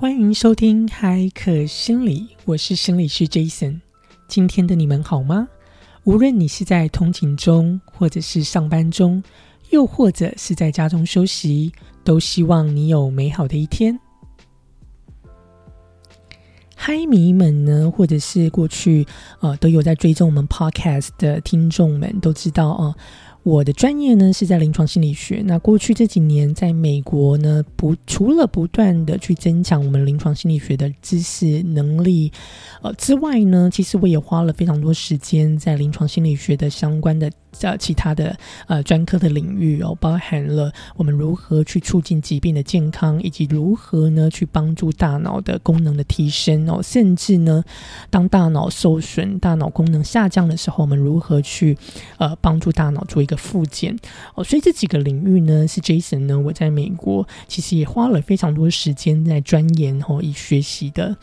欢迎收听海可心理，我是心理师 Jason。今天的你们好吗？无论你是在通勤中，或者是上班中，又或者是在家中休息，都希望你有美好的一天。嗨迷们呢，或者是过去呃都有在追踪我们 Podcast 的听众们，都知道哦。我的专业呢是在临床心理学。那过去这几年，在美国呢，不除了不断的去增强我们临床心理学的知识能力，呃之外呢，其实我也花了非常多时间在临床心理学的相关的。呃，其他的呃专科的领域哦，包含了我们如何去促进疾病的健康，以及如何呢去帮助大脑的功能的提升哦，甚至呢，当大脑受损、大脑功能下降的时候，我们如何去呃帮助大脑做一个复健哦。所以这几个领域呢，是 Jason 呢我在美国其实也花了非常多时间在钻研哦，以学习的。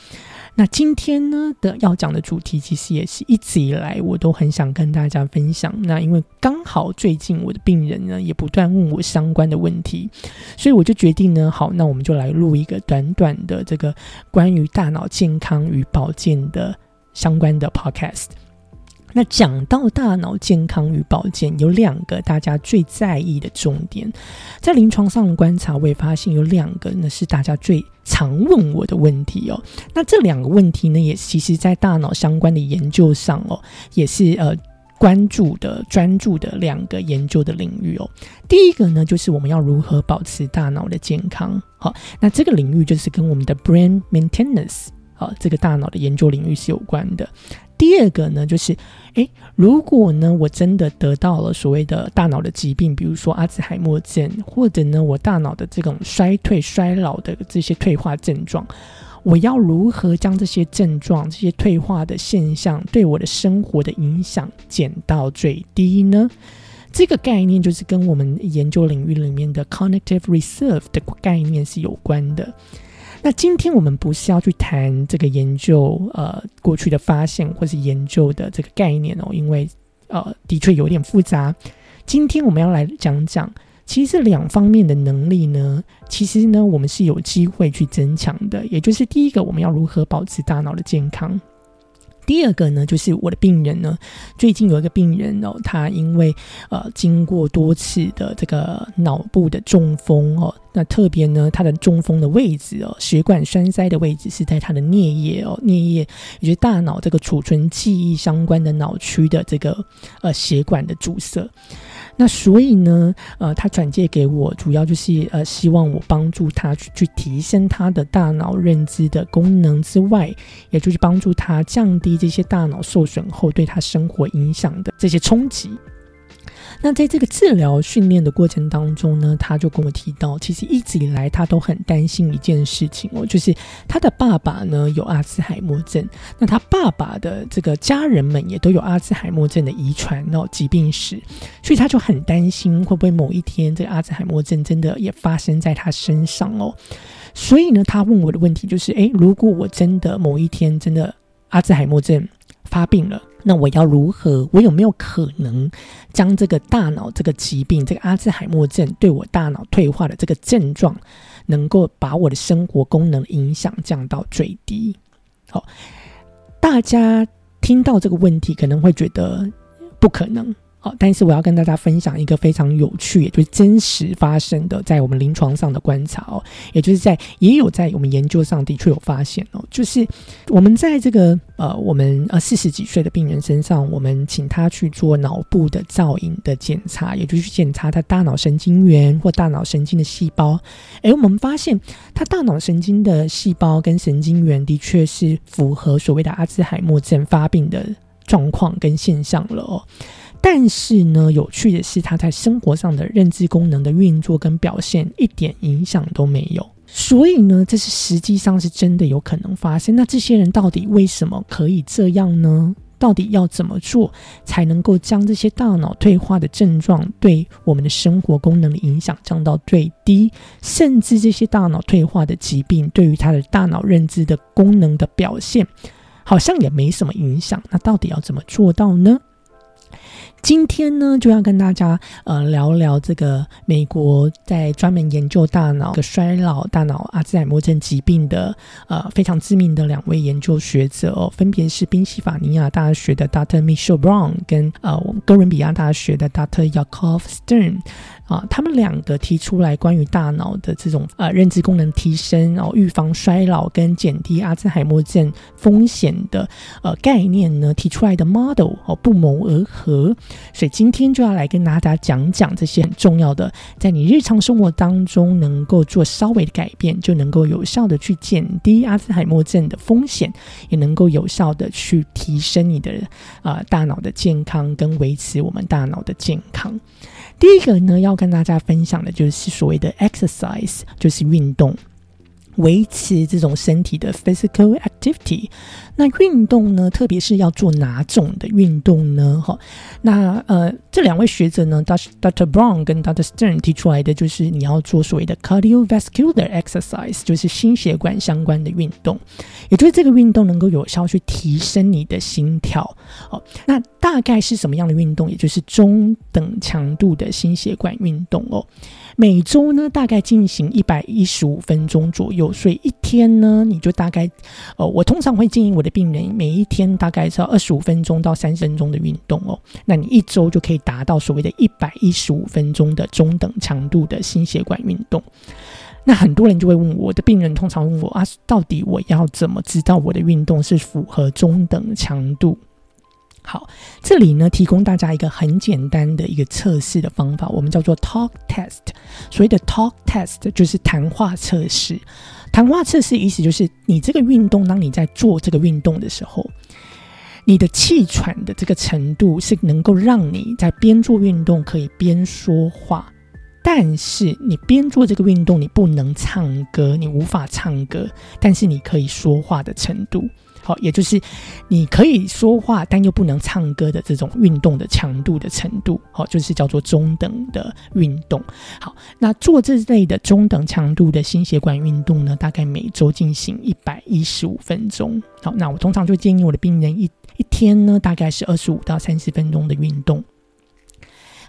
那今天呢的要讲的主题，其实也是一直以来我都很想跟大家分享。那因为刚好最近我的病人呢也不断问我相关的问题，所以我就决定呢，好，那我们就来录一个短短的这个关于大脑健康与保健的相关的 podcast。那讲到大脑健康与保健，有两个大家最在意的重点，在临床上的观察，我也发现有两个呢是大家最常问我的问题哦。那这两个问题呢，也其实在大脑相关的研究上哦，也是呃关注的专注的两个研究的领域哦。第一个呢，就是我们要如何保持大脑的健康。好，那这个领域就是跟我们的 brain maintenance 好这个大脑的研究领域是有关的。第二个呢，就是，诶，如果呢，我真的得到了所谓的大脑的疾病，比如说阿兹海默症，或者呢，我大脑的这种衰退、衰老的这些退化症状，我要如何将这些症状、这些退化的现象对我的生活的影响减到最低呢？这个概念就是跟我们研究领域里面的 cognitive reserve 的概念是有关的。那今天我们不是要去谈这个研究，呃，过去的发现或是研究的这个概念哦，因为呃，的确有点复杂。今天我们要来讲讲，其实这两方面的能力呢，其实呢，我们是有机会去增强的。也就是第一个，我们要如何保持大脑的健康。第二个呢，就是我的病人呢，最近有一个病人哦，他因为呃经过多次的这个脑部的中风哦，那特别呢，他的中风的位置哦，血管栓塞的位置是在他的颞叶哦，颞叶也就大脑这个储存记忆相关的脑区的这个呃血管的阻塞。那所以呢，呃，他转借给我，主要就是呃，希望我帮助他去去提升他的大脑认知的功能之外，也就是帮助他降低这些大脑受损后对他生活影响的这些冲击。那在这个治疗训练的过程当中呢，他就跟我提到，其实一直以来他都很担心一件事情哦，就是他的爸爸呢有阿兹海默症，那他爸爸的这个家人们也都有阿兹海默症的遗传哦疾病史，所以他就很担心会不会某一天这个阿兹海默症真的也发生在他身上哦，所以呢，他问我的问题就是，诶，如果我真的某一天真的阿兹海默症发病了。那我要如何？我有没有可能将这个大脑这个疾病，这个阿兹海默症对我大脑退化的这个症状，能够把我的生活功能影响降到最低？好，大家听到这个问题可能会觉得不可能。但是我要跟大家分享一个非常有趣，也就是真实发生的，在我们临床上的观察哦，也就是在也有在我们研究上的确有发现哦，就是我们在这个呃，我们呃四十几岁的病人身上，我们请他去做脑部的造影的检查，也就是去检查他大脑神经元或大脑神经的细胞。诶，我们发现他大脑神经的细胞跟神经元的确是符合所谓的阿兹海默症发病的状况跟现象了哦。但是呢，有趣的是，他在生活上的认知功能的运作跟表现一点影响都没有。所以呢，这是实际上是真的有可能发生。那这些人到底为什么可以这样呢？到底要怎么做才能够将这些大脑退化的症状对我们的生活功能的影响降到最低？甚至这些大脑退化的疾病对于他的大脑认知的功能的表现，好像也没什么影响。那到底要怎么做到呢？今天呢，就要跟大家呃聊聊这个美国在专门研究大脑的衰老、大脑阿兹海默症疾病的呃非常知名的两位研究学者哦，分别是宾夕法尼亚大学的 Dr. Michelle Brown 跟呃哥伦比亚大学的 Dr. Yakov Stern。啊，他们两个提出来关于大脑的这种呃认知功能提升哦，预防衰老跟减低阿兹海默症风险的呃概念呢，提出来的 model 哦不谋而合。所以今天就要来跟大家讲讲这些很重要的，在你日常生活当中能够做稍微的改变，就能够有效的去减低阿兹海默症的风险，也能够有效的去提升你的啊大脑的健康跟维持我们大脑的健康。第一个呢，要跟大家分享的就是所谓的 exercise，就是运动。维持这种身体的 physical activity，那运动呢？特别是要做哪种的运动呢？哈，那呃，这两位学者呢，Dr. Dr. Brown 跟 Dr. Stern 提出来的就是你要做所谓的 cardiovascular exercise，就是心血管相关的运动，也就是这个运动能够有效去提升你的心跳。哦，那大概是什么样的运动？也就是中等强度的心血管运动哦。每周呢，大概进行一百一十五分钟左右，所以一天呢，你就大概，呃，我通常会建议我的病人每一天大概是要二十五分钟到三十分钟的运动哦。那你一周就可以达到所谓的一百一十五分钟的中等强度的心血管运动。那很多人就会问我的病人，通常问我啊，到底我要怎么知道我的运动是符合中等强度？好，这里呢提供大家一个很简单的一个测试的方法，我们叫做 Talk Test。所谓的 Talk Test 就是谈话测试。谈话测试意思就是，你这个运动，当你在做这个运动的时候，你的气喘的这个程度是能够让你在边做运动可以边说话，但是你边做这个运动，你不能唱歌，你无法唱歌，但是你可以说话的程度。好，也就是你可以说话，但又不能唱歌的这种运动的强度的程度，好，就是叫做中等的运动。好，那做这类的中等强度的心血管运动呢，大概每周进行一百一十五分钟。好，那我通常就建议我的病人一一天呢，大概是二十五到三十分钟的运动。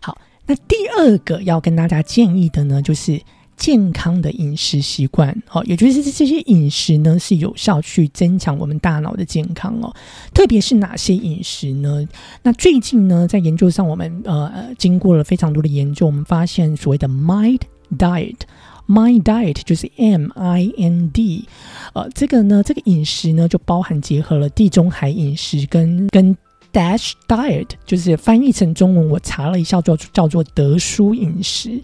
好，那第二个要跟大家建议的呢，就是。健康的饮食习惯，哦，也就是这些饮食呢，是有效去增强我们大脑的健康哦。特别是哪些饮食呢？那最近呢，在研究上，我们呃经过了非常多的研究，我们发现所谓的 Mind Diet，Mind Diet 就是 M I N D，呃，这个呢，这个饮食呢，就包含结合了地中海饮食跟跟 Dash Diet，就是翻译成中文，我查了一下，叫叫做德叔饮食。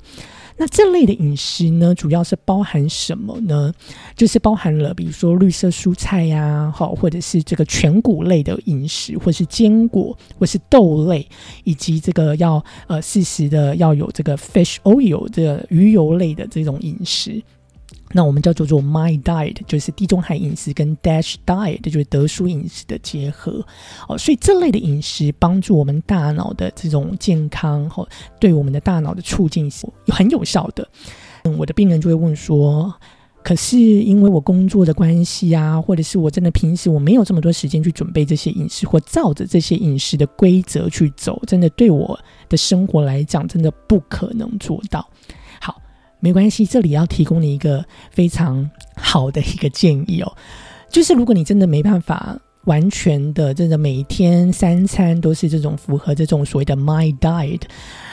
那这类的饮食呢，主要是包含什么呢？就是包含了，比如说绿色蔬菜呀，好，或者是这个全谷类的饮食，或是坚果，或是豆类，以及这个要呃适时的要有这个 fish oil 的鱼油类的这种饮食。那我们叫做做 My Diet，就是地中海饮食跟 Dash Diet，就是德叔饮食的结合哦。所以这类的饮食帮助我们大脑的这种健康，哦，对我们的大脑的促进是很有效的。嗯，我的病人就会问说：“可是因为我工作的关系啊，或者是我真的平时我没有这么多时间去准备这些饮食，或照着这些饮食的规则去走，真的对我的生活来讲，真的不可能做到。”没关系，这里要提供你一个非常好的一个建议哦，就是如果你真的没办法完全的，真的每天三餐都是这种符合这种所谓的 My Diet，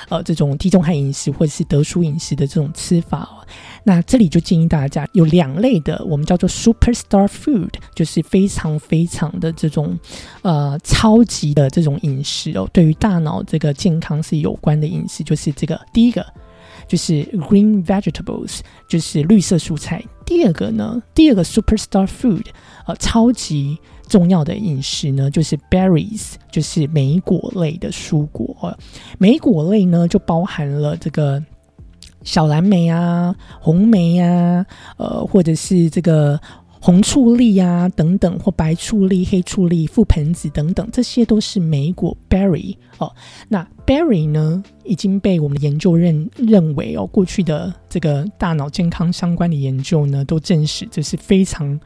呃，这种地中海饮食或者是德叔饮食的这种吃法哦，那这里就建议大家有两类的，我们叫做 Superstar Food，就是非常非常的这种呃超级的这种饮食哦，对于大脑这个健康是有关的饮食，就是这个第一个。就是 green vegetables，就是绿色蔬菜。第二个呢，第二个 superstar food，呃，超级重要的饮食呢，就是 berries，就是莓果类的蔬果。莓果类呢，就包含了这个小蓝莓啊、红莓啊，呃，或者是这个。红醋栗呀，等等，或白醋栗、黑醋栗、覆盆子等等，这些都是莓果 （berry） 哦。那 berry 呢，已经被我们的研究认认为哦，过去的这个大脑健康相关的研究呢，都证实这是非常。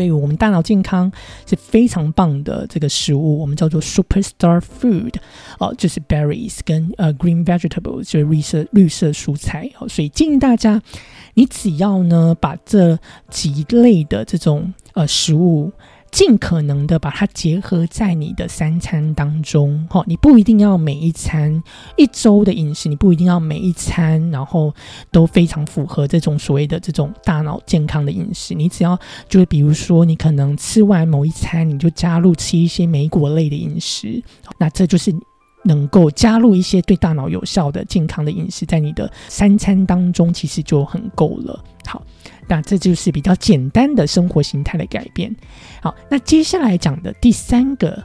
对于我们大脑健康是非常棒的这个食物，我们叫做 superstar food 哦，就是 berries 跟呃 green vegetables 就是绿色绿色蔬菜哦，所以建议大家，你只要呢把这几类的这种呃食物。尽可能的把它结合在你的三餐当中，哈，你不一定要每一餐一周的饮食，你不一定要每一餐，然后都非常符合这种所谓的这种大脑健康的饮食。你只要就是比如说，你可能吃完某一餐，你就加入吃一些莓果类的饮食，那这就是能够加入一些对大脑有效的健康的饮食在你的三餐当中，其实就很够了。好。那这就是比较简单的生活形态的改变。好，那接下来讲的第三个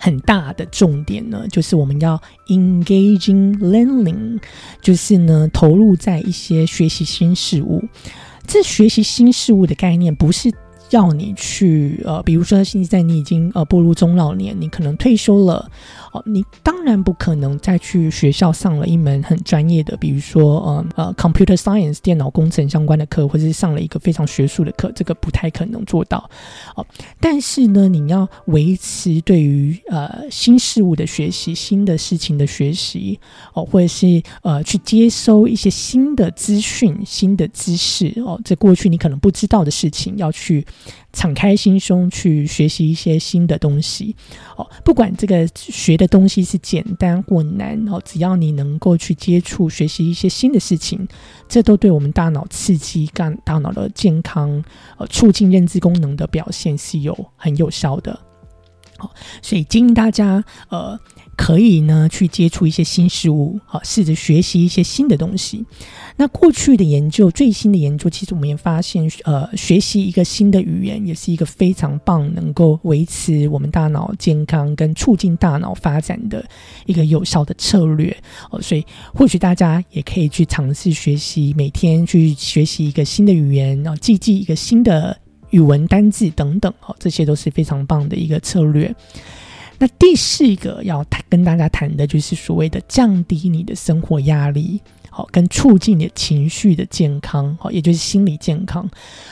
很大的重点呢，就是我们要 engaging learning，就是呢投入在一些学习新事物。这学习新事物的概念不是。要你去呃，比如说现在你已经呃步入中老年，你可能退休了你当然不可能再去学校上了一门很专业的，比如说呃呃 computer science 电脑工程相关的课，或者是上了一个非常学术的课，这个不太可能做到哦。但是呢，你要维持对于呃新事物的学习、新的事情的学习哦，或者是呃去接收一些新的资讯、新的知识哦，在过去你可能不知道的事情，要去。敞开心胸去学习一些新的东西哦，不管这个学的东西是简单或难哦，只要你能够去接触学习一些新的事情，这都对我们大脑刺激、干大脑的健康、呃，促进认知功能的表现是有很有效的。好，所以建议大家呃。可以呢，去接触一些新事物，好，试着学习一些新的东西。那过去的研究，最新的研究，其实我们也发现，呃，学习一个新的语言，也是一个非常棒，能够维持我们大脑健康跟促进大脑发展的一个有效的策略。哦，所以或许大家也可以去尝试学习，每天去学习一个新的语言，然后记记一个新的语文单字等等，哦，这些都是非常棒的一个策略。那第四个要谈跟大家谈的就是所谓的降低你的生活压力，好，跟促进你的情绪的健康，好，也就是心理健康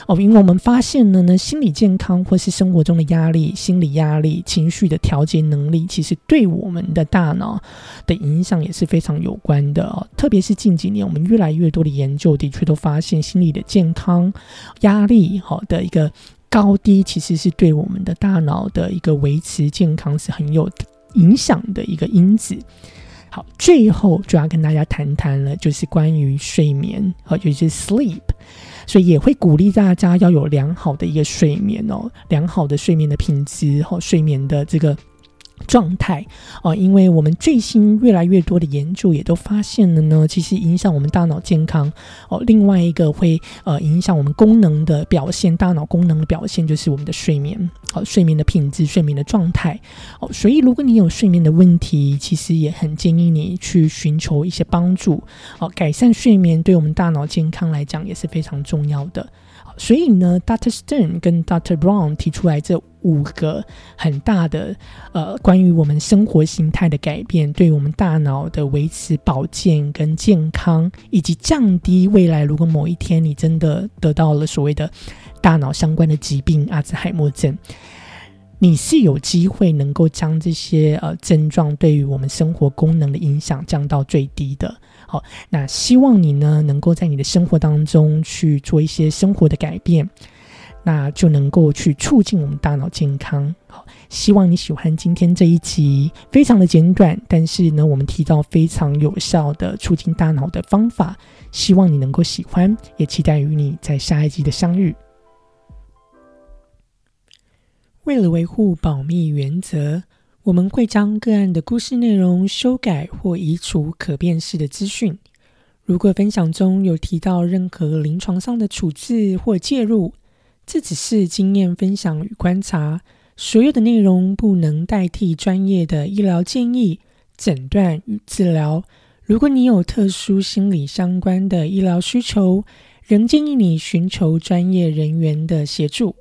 哦。因为我们发现了呢，心理健康或是生活中的压力、心理压力、情绪的调节能力，其实对我们的大脑的影响也是非常有关的哦。特别是近几年，我们越来越多的研究的确都发现，心理的健康、压力好的一个。高低其实是对我们的大脑的一个维持健康是很有影响的一个因子。好，最后就要跟大家谈谈了，就是关于睡眠，好，就是 sleep，所以也会鼓励大家要有良好的一个睡眠哦，良好的睡眠的品质和睡眠的这个。状态哦，因为我们最新越来越多的研究也都发现了呢，其实影响我们大脑健康哦。另外一个会呃影响我们功能的表现，大脑功能的表现就是我们的睡眠哦，睡眠的品质、睡眠的状态哦。所以如果你有睡眠的问题，其实也很建议你去寻求一些帮助哦，改善睡眠对我们大脑健康来讲也是非常重要的。所以呢，Dr. Stern 跟 Dr. Brown 提出来这五个很大的呃，关于我们生活形态的改变，对我们大脑的维持保健跟健康，以及降低未来如果某一天你真的得到了所谓的大脑相关的疾病，阿兹海默症。你是有机会能够将这些呃症状对于我们生活功能的影响降到最低的。好，那希望你呢能够在你的生活当中去做一些生活的改变，那就能够去促进我们大脑健康。好，希望你喜欢今天这一集，非常的简短，但是呢我们提到非常有效的促进大脑的方法，希望你能够喜欢，也期待与你在下一集的相遇。为了维护保密原则，我们会将个案的故事内容修改或移除可辨识的资讯。如果分享中有提到任何临床上的处置或介入，这只是经验分享与观察，所有的内容不能代替专业的医疗建议、诊断与治疗。如果你有特殊心理相关的医疗需求，仍建议你寻求专业人员的协助。